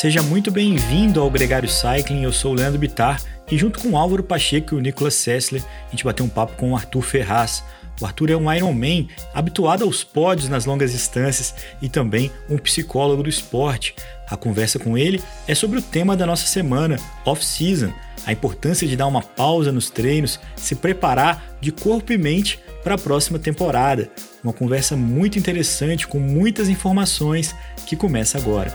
Seja muito bem-vindo ao Gregário Cycling, eu sou o Leandro Bitar e junto com o Álvaro Pacheco e o Nicolas Sessler, a gente bateu um papo com o Arthur Ferraz. O Arthur é um Ironman habituado aos pódios nas longas distâncias e também um psicólogo do esporte. A conversa com ele é sobre o tema da nossa semana, off-season, a importância de dar uma pausa nos treinos, se preparar de corpo e mente para a próxima temporada. Uma conversa muito interessante com muitas informações que começa agora.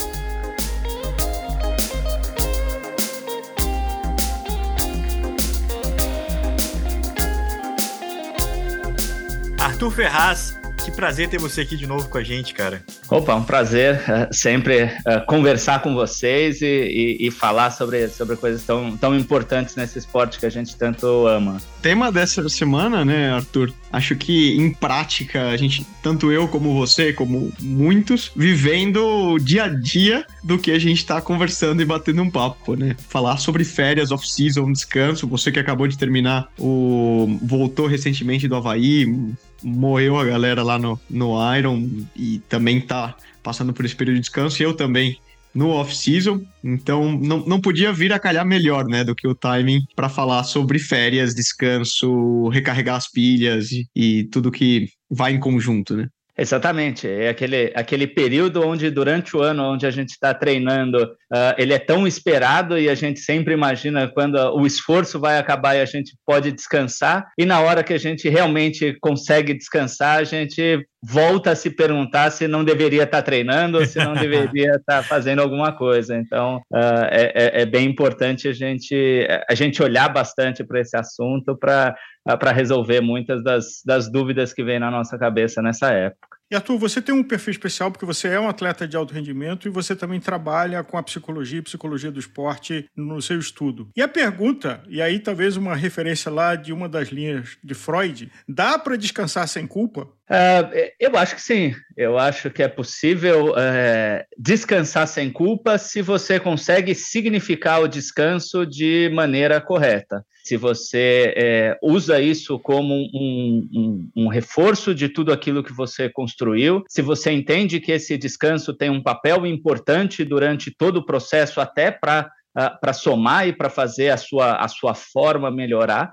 Arthur Ferraz, que prazer ter você aqui de novo com a gente, cara. Opa, um prazer uh, sempre uh, conversar com vocês e, e, e, falar sobre, sobre coisas tão, tão importantes nesse esporte que a gente tanto ama. Tema dessa semana, né, Arthur? Acho que em prática, a gente, tanto eu como você, como muitos, vivendo o dia a dia do que a gente está conversando e batendo um papo, né? Falar sobre férias, off-season, descanso. Você que acabou de terminar o. voltou recentemente do Havaí, morreu a galera lá no, no Iron e também tá passando por esse período de descanso, e eu também no off-season, então não, não podia vir a calhar melhor, né, do que o timing para falar sobre férias, descanso, recarregar as pilhas e, e tudo que vai em conjunto, né? Exatamente, é aquele, aquele período onde durante o ano onde a gente está treinando, uh, ele é tão esperado e a gente sempre imagina quando o esforço vai acabar e a gente pode descansar, e na hora que a gente realmente consegue descansar, a gente volta a se perguntar se não deveria estar tá treinando ou se não deveria estar tá fazendo alguma coisa. Então, uh, é, é, bem importante a gente, a gente olhar bastante para esse assunto para para resolver muitas das, das dúvidas que vêm na nossa cabeça nessa época. E Arthur, você tem um perfil especial porque você é um atleta de alto rendimento e você também trabalha com a psicologia e psicologia do esporte no seu estudo. E a pergunta, e aí talvez uma referência lá de uma das linhas de Freud, dá para descansar sem culpa? Uh, eu acho que sim. Eu acho que é possível uh, descansar sem culpa se você consegue significar o descanso de maneira correta se você é, usa isso como um, um, um, reforço de tudo aquilo que você construiu, se você entende que esse descanso tem um papel importante durante todo o processo, até para uh, somar e para fazer a sua, a sua forma melhorar,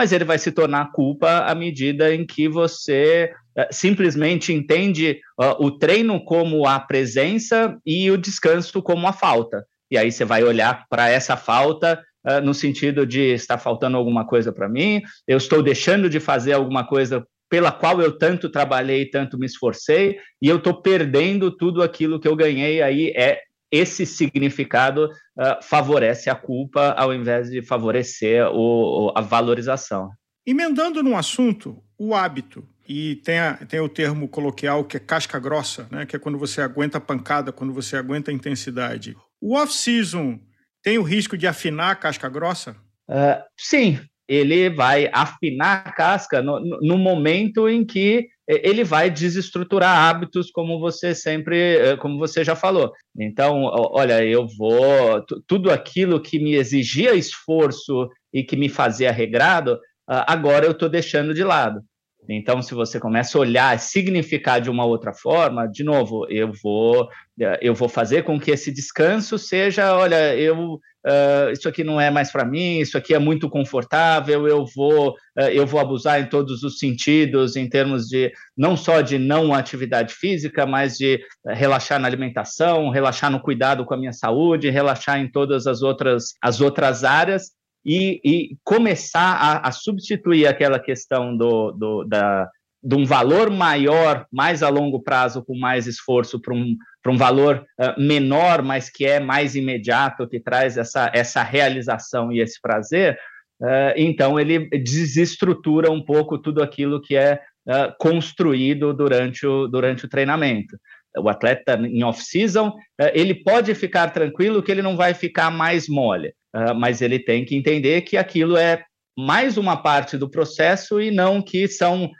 mas ele vai se tornar culpa à medida em que você uh, simplesmente entende uh, o treino como a presença e o descanso como a falta. E aí você vai olhar para essa falta uh, no sentido de está faltando alguma coisa para mim, eu estou deixando de fazer alguma coisa pela qual eu tanto trabalhei, tanto me esforcei, e eu estou perdendo tudo aquilo que eu ganhei. Aí é esse significado uh, favorece a culpa ao invés de favorecer o, a valorização. Emendando no assunto, o hábito. E tem, a, tem o termo coloquial que é casca grossa, né? que é quando você aguenta a pancada, quando você aguenta a intensidade. O off-season tem o risco de afinar a casca grossa? Uh, sim, ele vai afinar a casca no, no, momento em que ele vai desestruturar hábitos, como você sempre, eh, como você já falou. Então, olha, eu vou tudo aquilo que me exigia esforço e que me fazia regrado, agora eu estou deixando de lado. Então, se você começa a olhar, significar de uma outra forma, de novo, eu vou, eh, eu vou fazer com que esse descanso seja, olha, eu Uh, isso aqui não é mais para mim, isso aqui é muito confortável, eu vou, uh, eu vou abusar em todos os sentidos, em termos de não só de não atividade física, mas de relaxar na alimentação, relaxar no cuidado com a minha saúde, relaxar em todas as outras, as outras áreas, e, e começar a, a, substituir aquela questão do, do, da, de um valor maior, mais a longo prazo, com mais esforço, para um, um valor uh, menor, mas que é mais imediato, que traz essa, essa realização e esse prazer, uh, então ele desestrutura um pouco tudo aquilo que é uh, construído durante o, durante o treinamento. o atleta em off-season, ele pode ficar tranquilo que ele não vai ficar mais mole, mas ele tem que entender que aquilo é mais uma parte do processo e não que são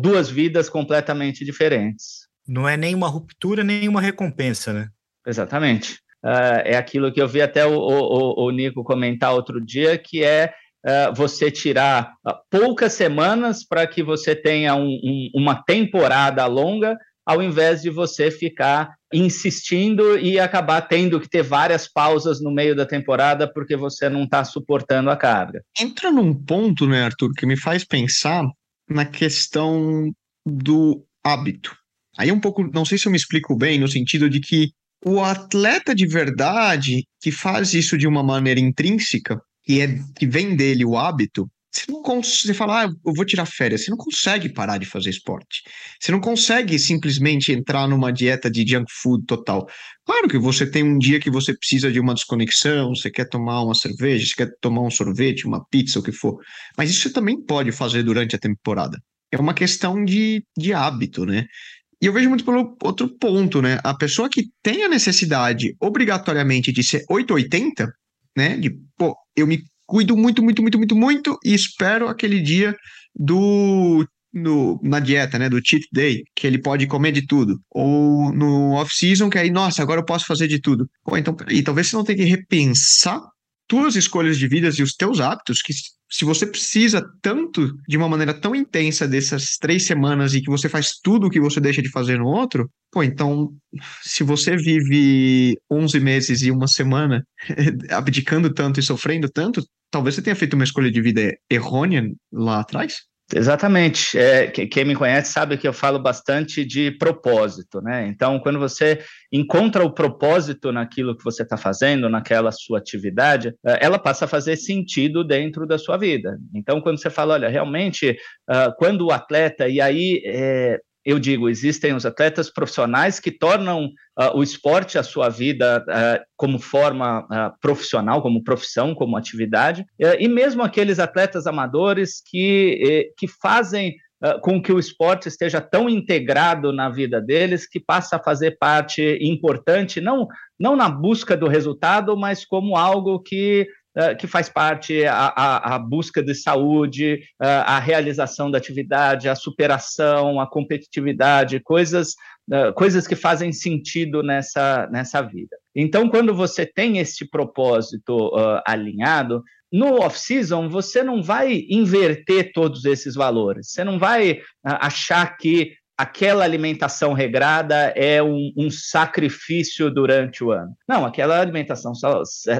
duas vidas completamente diferentes. Não é nem uma ruptura, nem uma recompensa, né? Exatamente. Uh, é aquilo que eu vi até o, o, o Nico comentar outro dia, que é uh, você tirar uh, poucas semanas para que você tenha um, um, uma temporada longa, ao invés de você ficar insistindo e acabar tendo que ter várias pausas no meio da temporada porque você não está suportando a carga. Entra num ponto, né, Arthur, que me faz pensar na questão do hábito. Aí um pouco, não sei se eu me explico bem, no sentido de que o atleta de verdade que faz isso de uma maneira intrínseca, que, é, que vem dele o hábito, você não consegue, você fala, ah, eu vou tirar férias, você não consegue parar de fazer esporte. Você não consegue simplesmente entrar numa dieta de junk food total. Claro que você tem um dia que você precisa de uma desconexão, você quer tomar uma cerveja, você quer tomar um sorvete, uma pizza, o que for. Mas isso você também pode fazer durante a temporada. É uma questão de, de hábito, né? E eu vejo muito pelo outro ponto, né? A pessoa que tem a necessidade obrigatoriamente de ser 880, né? De, pô, eu me cuido muito, muito, muito, muito, muito e espero aquele dia do no, na dieta, né, do cheat day, que ele pode comer de tudo, ou no off-season, que aí, nossa, agora eu posso fazer de tudo. Pô, então, e talvez você não tenha que repensar tuas escolhas de vida e os teus hábitos, que se você precisa tanto, de uma maneira tão intensa dessas três semanas e que você faz tudo o que você deixa de fazer no outro, pô, então, se você vive 11 meses e uma semana abdicando tanto e sofrendo tanto, talvez você tenha feito uma escolha de vida errônea lá atrás? Exatamente. É, quem me conhece sabe que eu falo bastante de propósito, né? Então, quando você encontra o propósito naquilo que você está fazendo, naquela sua atividade, é, ela passa a fazer sentido dentro da sua vida. Então, quando você fala, olha, realmente, uh, quando o atleta, e aí é, eu digo, existem os atletas profissionais que tornam uh, o esporte a sua vida uh, como forma uh, profissional, como profissão, como atividade, e mesmo aqueles atletas amadores que, que fazem com que o esporte esteja tão integrado na vida deles que passa a fazer parte importante, não, não na busca do resultado, mas como algo que Que faz parte a, a, a, busca de saúde, a realização da atividade, a superação, a competitividade, coisas, coisas que fazem sentido nessa, nessa vida. Então, quando você tem esse propósito alinhado, no off-season você não vai inverter todos esses valores, você não vai achar que aquela alimentação regrada é um, um, sacrifício durante o ano. Não, aquela alimentação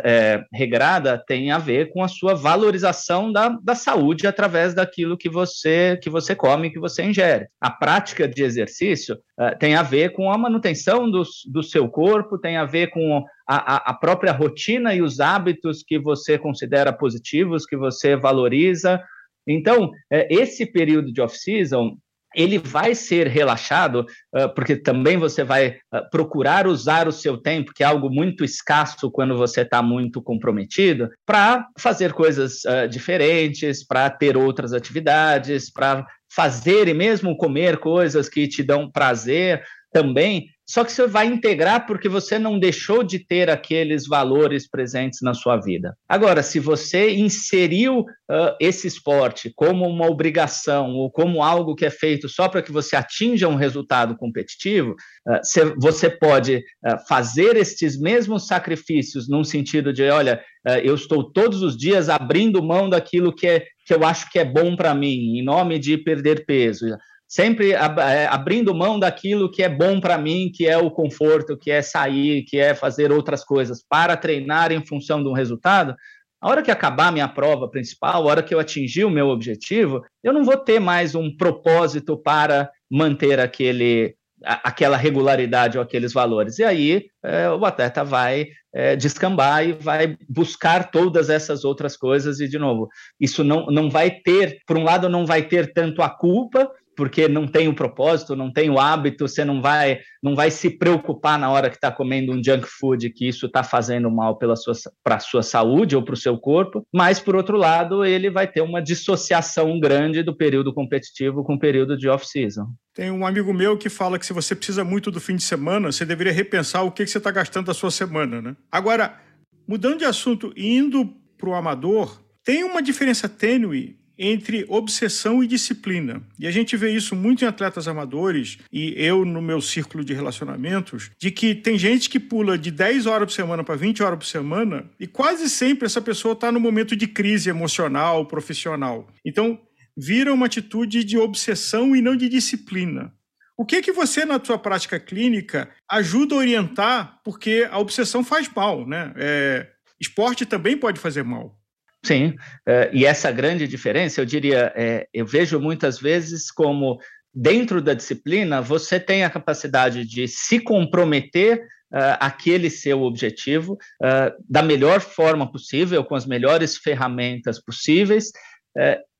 é, regrada tem a ver com a sua valorização da, da saúde através daquilo que você que você come, que você ingere. A prática de exercício uh, tem a ver com a manutenção do, do seu corpo, tem a ver com a, a própria rotina e os hábitos que você considera positivos, que você valoriza. Então, é, esse período de off-season ele vai ser relaxado, uh, porque também você vai uh, procurar usar o seu tempo, que é algo muito escasso quando você está muito comprometido, para fazer coisas uh, diferentes, para ter outras atividades, para fazer e mesmo comer coisas que te dão prazer também, só que você vai integrar porque você não deixou de ter aqueles valores presentes na sua vida. Agora, se você inseriu uh, esse esporte como uma obrigação ou como algo que é feito só para que você atinja um resultado competitivo, uh, você pode uh, fazer estes mesmos sacrifícios num sentido de, olha, eu estou todos os dias abrindo mão daquilo que, é, que eu acho que é bom para mim, em nome de perder peso sempre é, abrindo mão daquilo que é bom para mim, que é o conforto, que é sair, que é fazer outras coisas, para treinar em função de um resultado, a hora que acabar minha prova principal, a hora que eu atingir o meu objetivo, eu não vou ter mais um propósito para manter aquele, aquela regularidade ou aqueles valores. E aí é, o atleta vai é, descambar e vai buscar todas essas outras coisas. E, de novo, isso não, não vai ter, por um lado, não vai ter tanto a culpa porque não tem o propósito, não tem o hábito, você não vai, não vai se preocupar na hora que está comendo um junk food que isso está fazendo mal para a sua saúde ou para o seu corpo, mas por outro lado ele vai ter uma dissociação grande do período competitivo com o período de off-season. Tem um amigo meu que fala que se você precisa muito do fim de semana, você deveria repensar o que, que você está gastando da sua semana, né? Agora, mudando de assunto, indo para o amador, tem uma diferença tênue entre obsessão e disciplina. E a gente vê isso muito em atletas amadores, e eu no meu círculo de relacionamentos, de que tem gente que pula de 10 horas por semana para 20 horas por semana, e quase sempre essa pessoa está no momento de crise emocional, profissional. Então, vira uma atitude de obsessão e não de disciplina. O que que você, na sua prática clínica, ajuda a orientar? Porque a obsessão faz mal, né? É, esporte também pode fazer mal. Sim, uh, e essa grande diferença, eu diria, é, eu vejo muitas vezes como dentro da disciplina você tem a capacidade de se comprometer uh, aquele seu objetivo uh, da melhor forma possível, com as melhores ferramentas possíveis,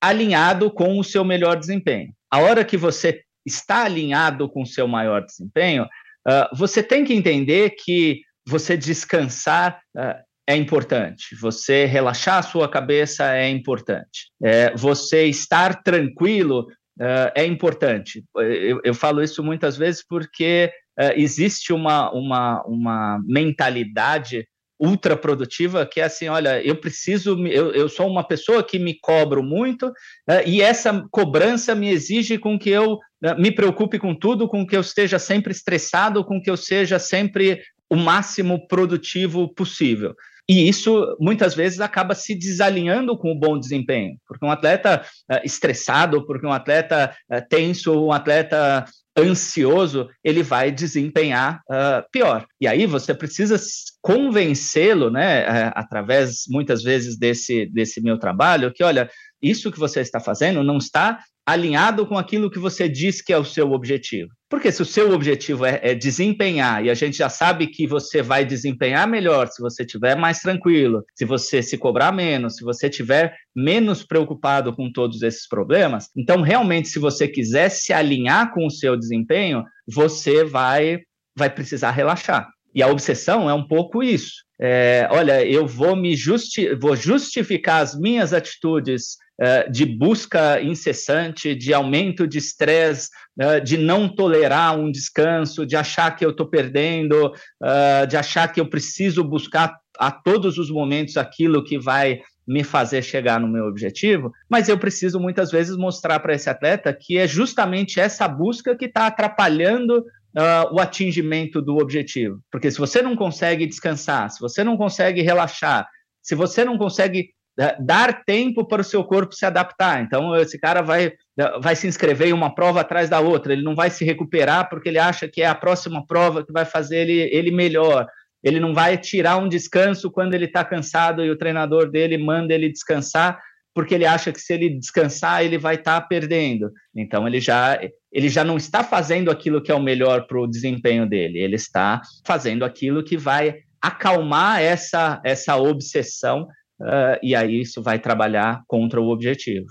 alinhado com o seu melhor desempenho. A hora que você está alinhado com o seu maior desempenho, você tem que entender que você descansar é importante, você relaxar a sua cabeça é importante, é, você estar tranquilo uh, é importante. Eu, eu, falo isso muitas vezes porque uh, existe uma, uma, uma mentalidade ultra produtiva que é assim, olha, eu preciso, eu, eu sou uma pessoa que me cobro muito uh, e essa cobrança me exige com que eu me preocupe com tudo, com que eu esteja sempre estressado, com que eu seja sempre o máximo produtivo possível. E isso muitas vezes acaba se desalinhando com o bom desempenho, porque um atleta uh, estressado, porque um atleta uh, tenso, um atleta ansioso, ele vai desempenhar uh, pior. E aí você precisa convencê-lo, né, através muitas vezes desse, desse meu trabalho, que olha, isso que você está fazendo não está alinhado com aquilo que você diz que é o seu objetivo. Porque se o seu objetivo é, é, desempenhar, e a gente já sabe que você vai desempenhar melhor se você estiver mais tranquilo, se você se cobrar menos, se você estiver menos preocupado com todos esses problemas, então realmente, se você quiser se alinhar com o seu desempenho, você vai, vai precisar relaxar. E a obsessão é um pouco isso. É, olha, eu vou me justi vou justificar as minhas atitudes de busca incessante, de aumento de estresse, é, de não tolerar um descanso, de achar que eu estou perdendo, é, de achar que eu preciso buscar a todos os momentos aquilo que vai me fazer chegar no meu objetivo, mas eu preciso muitas vezes mostrar para esse atleta que é justamente essa busca que está atrapalhando Uh, o atingimento do objetivo. Porque se você não consegue descansar, se você não consegue relaxar, se você não consegue dar tempo para o seu corpo se adaptar. Então, esse cara vai, vai se inscrever em uma prova atrás da outra, ele não vai se recuperar porque ele acha que é a próxima prova que vai fazer ele, ele melhor. Ele não vai tirar um descanso quando ele está cansado e o treinador dele manda ele descansar, porque ele acha que se ele descansar, ele vai estar tá perdendo. Então, ele já, ele já não está fazendo aquilo que é o melhor para o desempenho dele, ele está fazendo aquilo que vai acalmar essa, essa obsessão uh, e aí isso vai trabalhar contra o objetivo.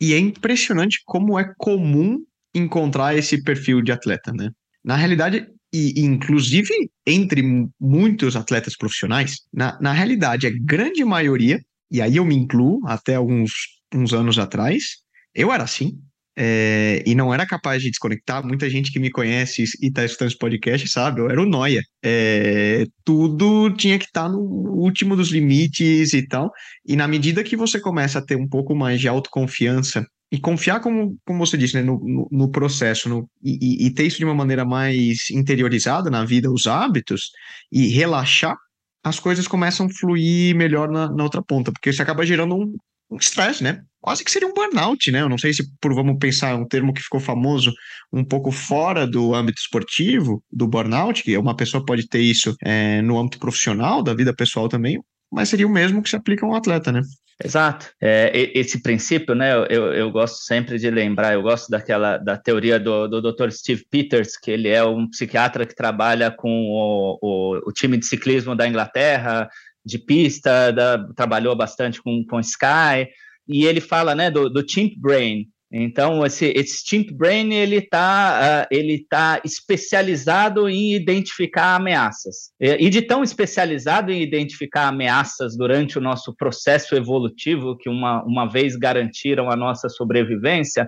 E é impressionante como é comum encontrar esse perfil de atleta, né? Na realidade, e inclusive entre muitos atletas profissionais, na, na realidade, a grande maioria, e aí eu me incluo até alguns uns anos atrás, eu era assim, é, e não era capaz de desconectar. Muita gente que me conhece e está escutando esse podcast sabe, eu era o Noia. É, tudo tinha que estar tá no último dos limites e tal. E na medida que você começa a ter um pouco mais de autoconfiança e confiar, como, como você disse, né, no, no, no processo no, e, e, ter isso de uma maneira mais interiorizada na vida, os hábitos, e relaxar, as coisas começam a fluir melhor na, na outra ponta, porque você acaba gerando um, um estresse, né? Quase que seria um burnout, né? Eu não sei se por vamos pensar um termo que ficou famoso um pouco fora do âmbito esportivo, do burnout, que uma pessoa pode ter isso é, no âmbito profissional, da vida pessoal também, mas seria o mesmo que se aplica a um atleta, né? Exato. É, esse princípio, né, eu, eu gosto sempre de lembrar, eu gosto daquela da teoria do, do Dr. Steve Peters, que ele é um psiquiatra que trabalha com o, o, o time de ciclismo da Inglaterra, de pista, da, trabalhou bastante com, com Sky, e ele fala né, do, do chimp brain. Então, esse, esse Stink Brain, ele está uh, ele tá especializado em identificar ameaças. E, e de tão especializado em identificar ameaças durante o nosso processo evolutivo, que uma, uma vez garantiram a nossa sobrevivência,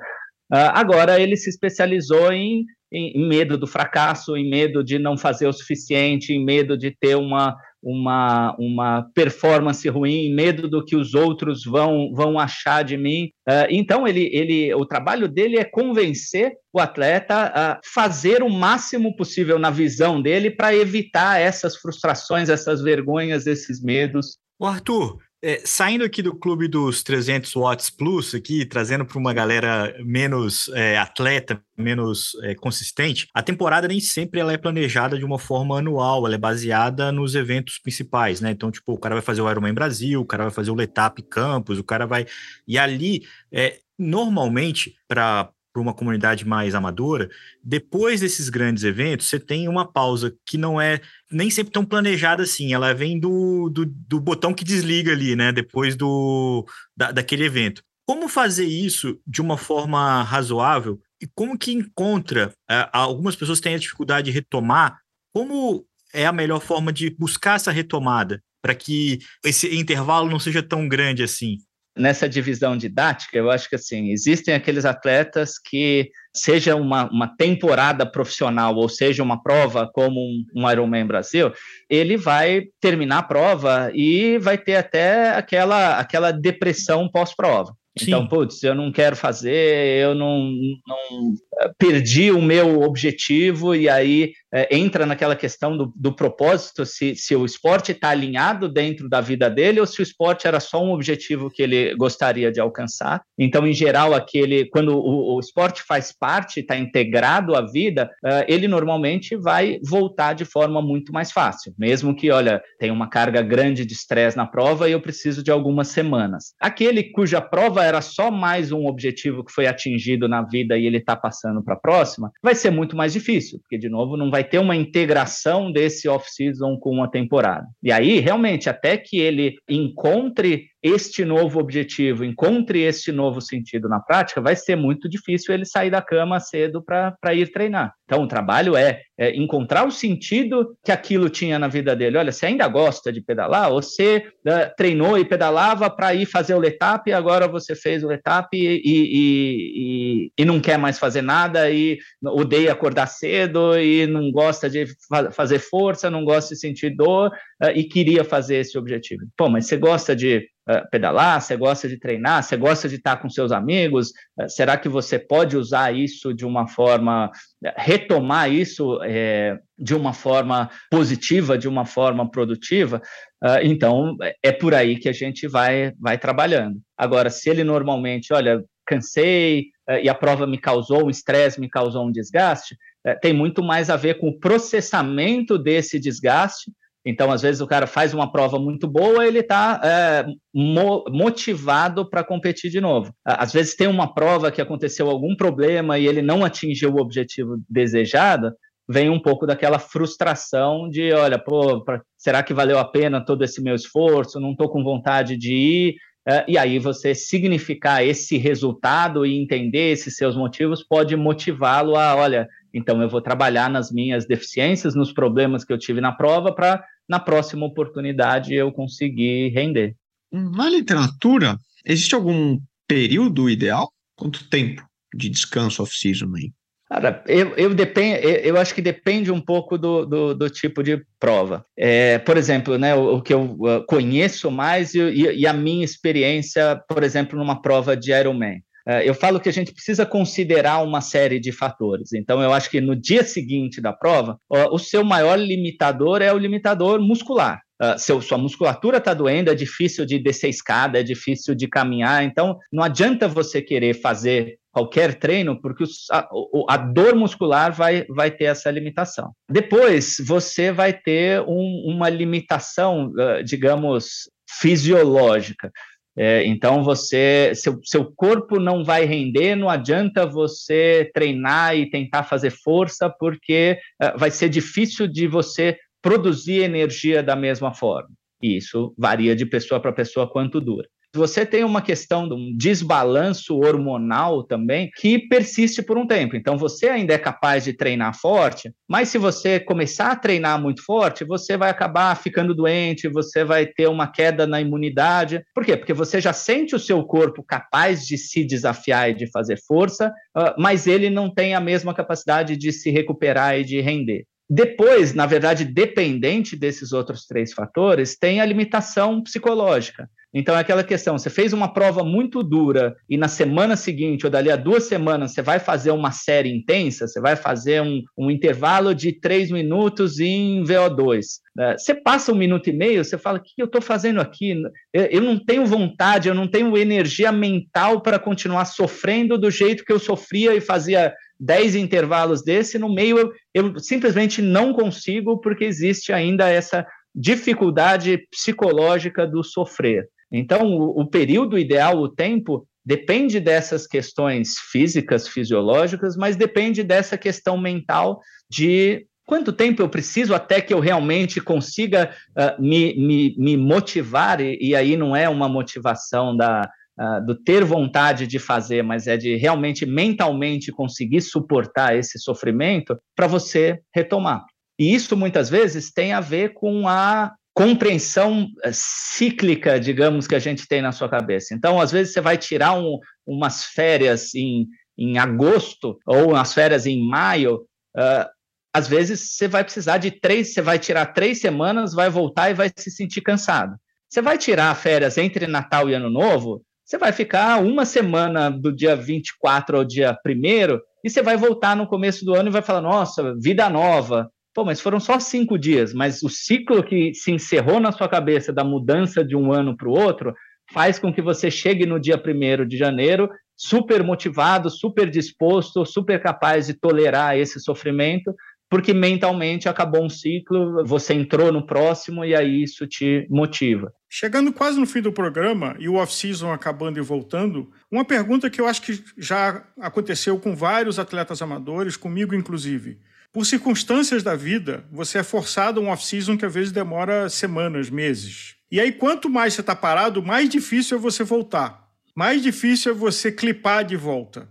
uh, agora ele se especializou em, em, em medo do fracasso, em medo de não fazer o suficiente, em medo de ter uma uma, uma performance ruim, medo do que os outros vão, vão achar de mim. Uh, então, ele, ele, o trabalho dele é convencer o atleta a fazer o máximo possível na visão dele para evitar essas frustrações, essas vergonhas, esses medos. O Arthur, é, saindo aqui do clube dos 300 watts plus, aqui trazendo para uma galera menos é, atleta, menos é, consistente, a temporada nem sempre ela é planejada de uma forma anual, ela é baseada nos eventos principais, né? Então, tipo, o cara vai fazer o Ironman Brasil, o cara vai fazer o Letap Campus, o cara vai. E ali, é, normalmente, para para uma comunidade mais amadora, depois desses grandes eventos, você tem uma pausa que não é nem sempre tão planejada assim, ela vem do, do, do botão que desliga ali, né? Depois do da, daquele evento. Como fazer isso de uma forma razoável e como que encontra? Uh, algumas pessoas têm a dificuldade de retomar. Como é a melhor forma de buscar essa retomada para que esse intervalo não seja tão grande assim? Nessa divisão didática, eu acho que assim, existem aqueles atletas que, seja uma, uma temporada profissional ou seja uma prova como um, um Ironman Brasil, ele vai terminar a prova e vai ter até aquela, aquela depressão pós-prova. Então, putz, eu não quero fazer, eu não, não eh, perdi o meu objetivo, e aí é, entra naquela questão do, do propósito, se, se o esporte está alinhado dentro da vida dele ou se o esporte era só um objetivo que ele gostaria de alcançar. Então, em geral, aquele quando o, o esporte faz parte, está integrado à vida, uh, ele normalmente vai voltar de forma muito mais fácil, mesmo que, olha, tem uma carga grande de estresse na prova e eu preciso de algumas semanas. Aquele cuja prova era só mais um objetivo que foi atingido na vida e ele está passando para a próxima, vai ser muito mais difícil, porque, de novo, não vai ter uma integração desse off-season com uma temporada. E aí, realmente, até que ele encontre este novo objetivo, encontre este novo sentido na prática, vai ser muito difícil ele sair da cama cedo para ir treinar. Então, o trabalho é, é, encontrar o sentido que aquilo tinha na vida dele. Olha, você ainda gosta de pedalar? Você uh, treinou e pedalava para ir fazer o letap e agora você fez o letap e, e, e, e, não quer mais fazer nada e odeia acordar cedo e não gosta de fa fazer força, não gosta de sentir dor uh, e queria fazer esse objetivo. Pô, mas você gosta de uh, pedalar, você gosta de treinar, você gosta de estar com seus amigos, uh, será que você pode usar isso de uma forma, retomar isso é, de uma forma positiva, de uma forma produtiva? Uh, então, é por aí que a gente vai, vai trabalhando. Agora, se ele normalmente, olha, cansei e a prova me causou um estresse, me causou um desgaste, tem muito mais a ver com o processamento desse desgaste então, às vezes, o cara faz uma prova muito boa, ele está é, mo motivado para competir de novo. Às vezes, tem uma prova que aconteceu algum problema e ele não atingiu o objetivo desejado, vem um pouco daquela frustração de, olha, pô, pra, será que valeu a pena todo esse meu esforço? Não estou com vontade de ir. É, e aí você significar esse resultado e entender esses seus motivos pode motivá-lo a, olha, então eu vou trabalhar nas minhas deficiências, nos problemas que eu tive na prova para na próxima oportunidade eu conseguir render. Na literatura, existe algum período ideal? Quanto tempo de descanso off-season aí? Cara, eu, eu, depend, eu acho que depende um pouco do, do, do tipo de prova. É, por exemplo, né, o, o, que eu uh, conheço mais e, e, a minha experiência, por exemplo, numa prova de Ironman. É, eu falo que a gente precisa considerar uma série de fatores. Então, eu acho que no dia seguinte da prova, o seu maior limitador é o limitador muscular. Uh, seu, sua musculatura está doendo, é difícil de descer escada, é difícil de caminhar, então não adianta você querer fazer qualquer treino, porque os, a, a, dor muscular vai, vai ter essa limitação. Depois, você vai ter um, uma limitação, uh, digamos, fisiológica. É, então você, seu, seu corpo não vai render, não adianta você treinar e tentar fazer força, porque uh, vai ser difícil de você produzir energia da mesma forma. E isso varia de pessoa para pessoa quanto dura. Você tem uma questão de um desbalanço hormonal também que persiste por um tempo. Então, você ainda é capaz de treinar forte, mas se você começar a treinar muito forte, você vai acabar ficando doente, você vai ter uma queda na imunidade. Por quê? Porque você já sente o seu corpo capaz de se desafiar e de fazer força, ah, mas ele não tem a mesma capacidade de se recuperar e de render. Depois, na verdade, dependente desses outros três fatores, tem a limitação psicológica. Então, é aquela questão: você fez uma prova muito dura e na semana seguinte, ou dali a duas semanas, você vai fazer uma série intensa, você vai fazer um, um intervalo de três minutos em VO2. Né? Você passa um minuto e meio, você fala: o que eu estou fazendo aqui? Eu, não tenho vontade, eu não tenho energia mental para continuar sofrendo do jeito que eu sofria e fazia dez intervalos desse, no meio eu, eu, simplesmente não consigo, porque existe ainda essa dificuldade psicológica do sofrer. Então, o, o período ideal, o tempo, depende dessas questões físicas, fisiológicas, mas depende dessa questão mental de quanto tempo eu preciso até que eu realmente consiga uh, me, me, me, motivar, e, e, aí não é uma motivação da, uh, do ter vontade de fazer, mas é de realmente mentalmente conseguir suportar esse sofrimento para você retomar. E isso muitas vezes tem a ver com a compreensão eh, cíclica, digamos, que a gente tem na sua cabeça. Então, às vezes, você vai tirar um, umas férias em, em agosto ou umas férias em maio. Uh, às vezes, você vai precisar de três, você vai tirar três semanas, vai voltar e vai se sentir cansado. Você vai tirar férias entre Natal e Ano Novo, você vai ficar uma semana do dia 24 ao dia 1 e você vai voltar no começo do ano e vai falar: nossa, vida nova, Pô, mas foram só cinco dias, mas o ciclo que se encerrou na sua cabeça da mudança de um ano para o outro faz com que você chegue no dia 1 de janeiro super motivado, super disposto, super capaz de tolerar esse sofrimento, porque mentalmente acabou um ciclo, você entrou no próximo e aí isso te motiva. Chegando quase no fim do programa e o off-season acabando e voltando, uma pergunta que eu acho que já aconteceu com vários atletas amadores, comigo inclusive. Por circunstâncias da vida, você é forçado a um off-season que às vezes demora semanas, meses. E aí, quanto mais você está parado, mais difícil é você voltar. Mais difícil é você clipar de volta.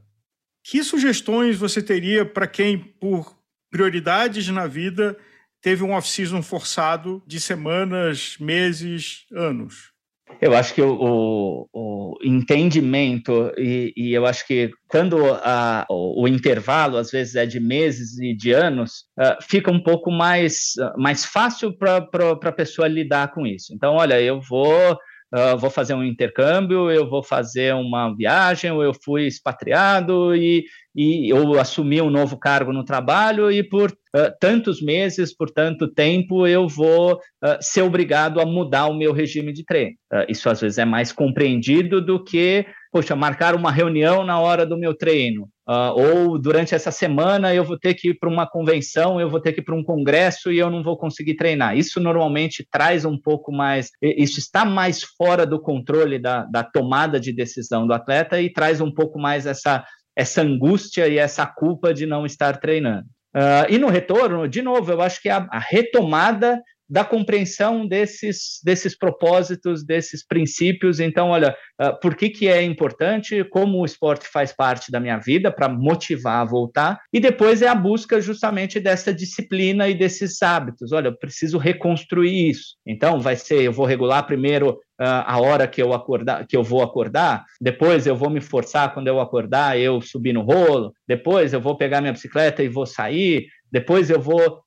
Que sugestões você teria para quem, por prioridades na vida, teve um off-season forçado de semanas, meses, anos? Eu acho que o, o, o entendimento, e, e, eu acho que quando a, o, o, intervalo, às vezes, é de meses e de anos, uh, fica um pouco mais, uh, mais fácil para a pessoa lidar com isso. Então, olha, eu vou uh, vou fazer um intercâmbio, eu vou fazer uma viagem, ou eu fui expatriado e, e eu assumi um novo cargo no trabalho e por uh, tantos meses, por tanto tempo, eu vou uh, ser obrigado a mudar o meu regime de treino. isso às vezes é mais compreendido do que poxa, marcar uma reunião na hora do meu treino, uh, ou durante essa semana eu vou ter que ir para uma convenção, eu vou ter que ir para um congresso e eu não vou conseguir treinar. Isso normalmente traz um pouco mais, isso está mais fora do controle da, da tomada de decisão do atleta e traz um pouco mais essa, essa angústia e essa culpa de não estar treinando. Uh, e no retorno, de novo, eu acho que a, a retomada da compreensão desses, desses propósitos, desses princípios. Então, olha, uh, por que, que é importante, como o esporte faz parte da minha vida para motivar a voltar, e depois é a busca justamente dessa disciplina e desses hábitos. Olha, eu preciso reconstruir isso. Então, vai ser, eu vou regular primeiro Uh, a hora que eu acordar, que eu vou acordar, depois eu vou me forçar quando eu acordar, eu subir no rolo, depois eu vou pegar minha bicicleta e vou sair, depois eu vou,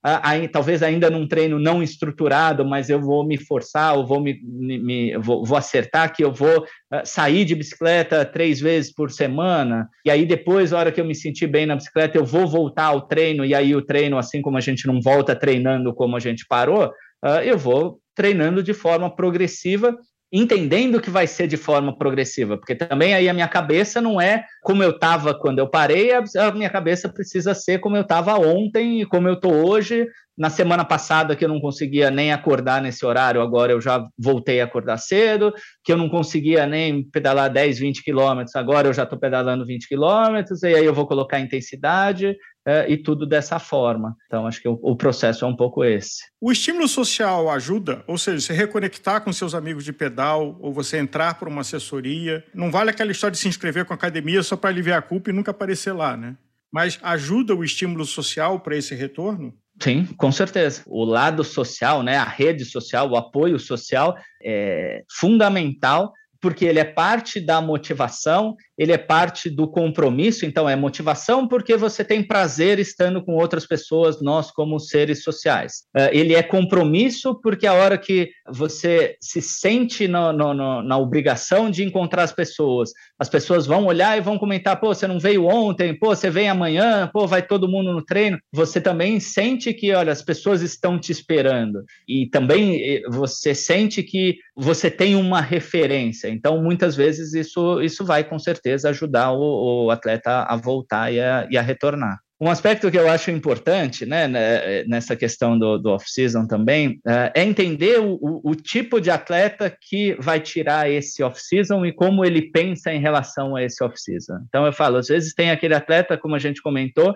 talvez ainda num treino não estruturado, mas eu vou me forçar, ou vou me, me vou, vou, acertar que eu vou ah, sair de bicicleta três vezes por semana, e aí depois, na hora que eu me sentir bem na bicicleta, eu vou voltar ao treino, e aí o treino, assim como a gente não volta treinando como a gente parou, ah, eu vou treinando de forma progressiva entendendo que vai ser de forma progressiva, porque também aí a minha cabeça não é como eu estava quando eu parei, a minha cabeça precisa ser como eu estava ontem e como eu estou hoje. Na semana passada que eu não conseguia nem acordar nesse horário, agora eu já voltei a acordar cedo, que eu não conseguia nem pedalar 10, 20 quilômetros, agora eu já estou pedalando 20 quilômetros, e aí eu vou colocar intensidade, é, e tudo dessa forma. Então, acho que o, o, processo é um pouco esse. O estímulo social ajuda? Ou seja, se reconectar com seus amigos de pedal, ou você entrar para uma assessoria. Não vale aquela história de se inscrever com a academia só para aliviar a culpa e nunca aparecer lá, né? Mas ajuda o estímulo social para esse retorno? Sim, com certeza. O lado social, né, a rede social, o apoio social é fundamental porque ele é parte da motivação, ele é parte do compromisso, então é motivação porque você tem prazer estando com outras pessoas, nós como seres sociais. Uh, ele é compromisso porque a hora que você se sente no, no, no, na obrigação de encontrar as pessoas, as pessoas vão olhar e vão comentar, pô, você não veio ontem, pô, você vem amanhã, pô, vai todo mundo no treino. Você também sente que, olha, as pessoas estão te esperando. E também eh, você sente que você tem uma referência. Então, muitas vezes isso, isso vai com certeza ajudar o, o atleta a voltar e a, e a retornar. Um aspecto que eu acho importante né, né nessa questão do, do off-season também uh, é entender o, o, o, tipo de atleta que vai tirar esse off-season e como ele pensa em relação a esse off-season. Então, eu falo, às vezes tem aquele atleta, como a gente comentou,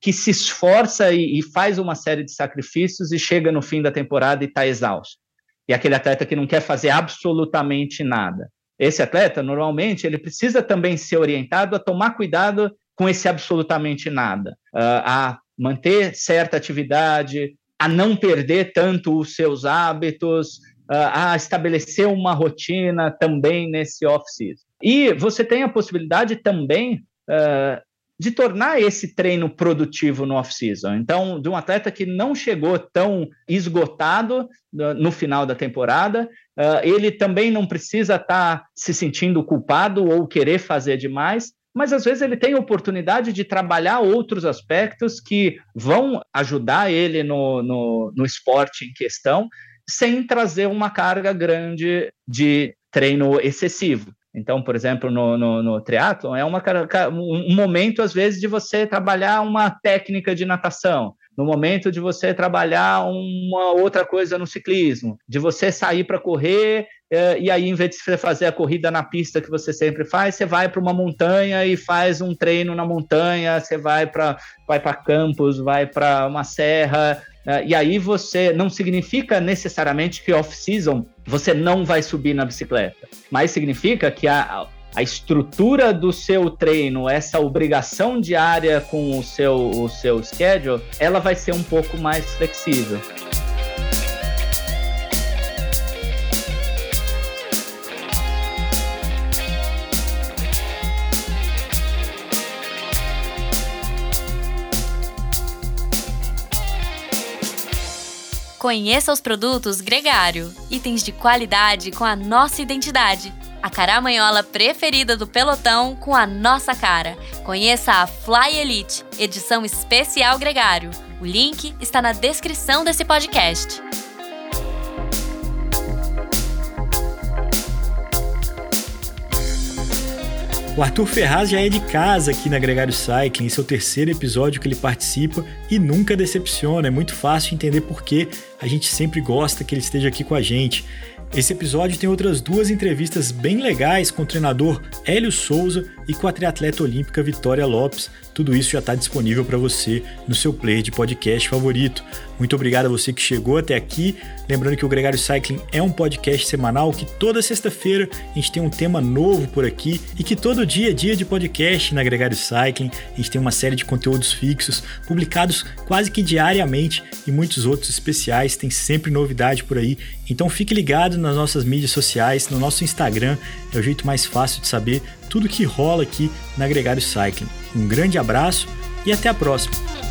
que se esforça e, e faz uma série de sacrifícios e chega no fim da temporada e está exausto. E aquele atleta que não quer fazer absolutamente nada. Esse atleta, normalmente, ele precisa também ser orientado a tomar cuidado com esse absolutamente nada, uh, a manter certa atividade, a não perder tanto os seus hábitos, uh, a estabelecer uma rotina também nesse off-season. E você tem a possibilidade também uh, de tornar esse treino produtivo no off-season. Então, de um atleta que não chegou tão esgotado no final da temporada, ele também não precisa estar tá se sentindo culpado ou querer fazer demais, mas às vezes ele tem oportunidade de trabalhar outros aspectos que vão ajudar ele no, no, no esporte em questão, sem trazer uma carga grande de treino excessivo. Então, por exemplo, no, no, no triatlon, é uma, um momento, às vezes, de você trabalhar uma técnica de natação, no momento de você trabalhar uma outra coisa no ciclismo, de você sair para correr é, e aí, em vez de você fazer a corrida na pista que você sempre faz, você vai para uma montanha e faz um treino na montanha, você vai para vai campos, vai para uma serra, e aí você não significa necessariamente que off-season você não vai subir na bicicleta, mas significa que a, a estrutura do seu treino, essa obrigação diária com o seu, o seu schedule, ela vai ser um pouco mais flexível. Conheça os produtos Gregário, itens de qualidade com a nossa identidade. A caramanhola preferida do pelotão com a nossa cara. Conheça a Fly Elite, edição especial Gregário. O link está na descrição desse podcast. O Arthur Ferraz já é de casa aqui na Gregário Cycling, esse é o terceiro episódio que ele participa e nunca decepciona, é muito fácil entender por que a gente sempre gosta que ele esteja aqui com a gente. Esse episódio tem outras duas entrevistas bem legais com o treinador Hélio Souza e com a triatleta olímpica Vitória Lopes. Tudo isso já está disponível para você no seu player de podcast favorito. Muito obrigado a você que chegou até aqui. Lembrando que o Gregário Cycling é um podcast semanal que toda sexta-feira a gente tem um tema novo por aqui e que todo dia é dia de podcast na Gregário Cycling. A gente tem uma série de conteúdos fixos publicados quase que diariamente e muitos outros especiais. Tem sempre novidade por aí. Então fique ligado nas nossas mídias sociais, no nosso Instagram, é o jeito mais fácil de saber tudo que rola aqui na Gregário Cycling. Um grande abraço e até a próxima!